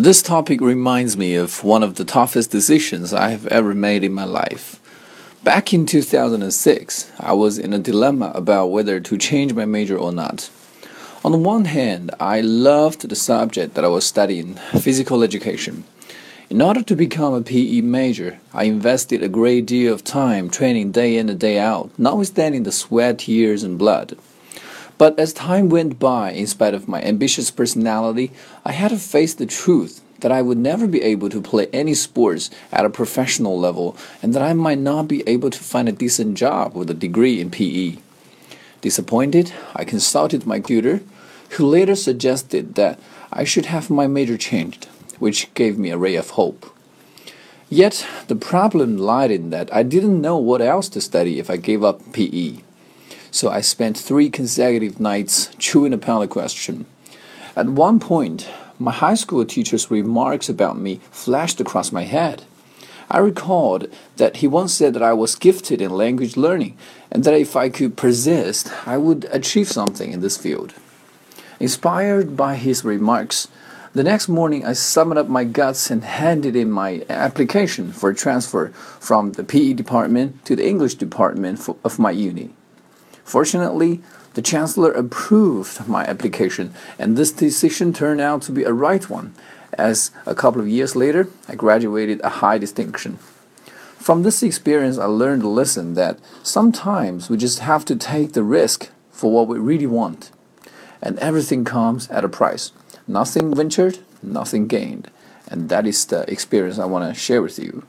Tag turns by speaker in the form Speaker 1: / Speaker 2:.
Speaker 1: This topic reminds me of one of the toughest decisions I have ever made in my life. Back in 2006, I was in a dilemma about whether to change my major or not. On the one hand, I loved the subject that I was studying, physical education. In order to become a PE major, I invested a great deal of time training day in and day out, notwithstanding the sweat, tears, and blood. But as time went by, in spite of my ambitious personality, I had to face the truth that I would never be able to play any sports at a professional level and that I might not be able to find a decent job with a degree in PE. Disappointed, I consulted my tutor, who later suggested that I should have my major changed, which gave me a ray of hope. Yet, the problem lied in that I didn't know what else to study if I gave up PE. So I spent three consecutive nights chewing upon the question. At one point, my high school teacher's remarks about me flashed across my head. I recalled that he once said that I was gifted in language learning and that if I could persist, I would achieve something in this field. Inspired by his remarks, the next morning I summoned up my guts and handed in my application for transfer from the PE department to the English department of my uni. Fortunately, the Chancellor approved my application, and this decision turned out to be a right one, as a couple of years later, I graduated a high distinction. From this experience, I learned a lesson that sometimes we just have to take the risk for what we really want. And everything comes at a price. Nothing ventured, nothing gained. And that is the experience I want to share with you.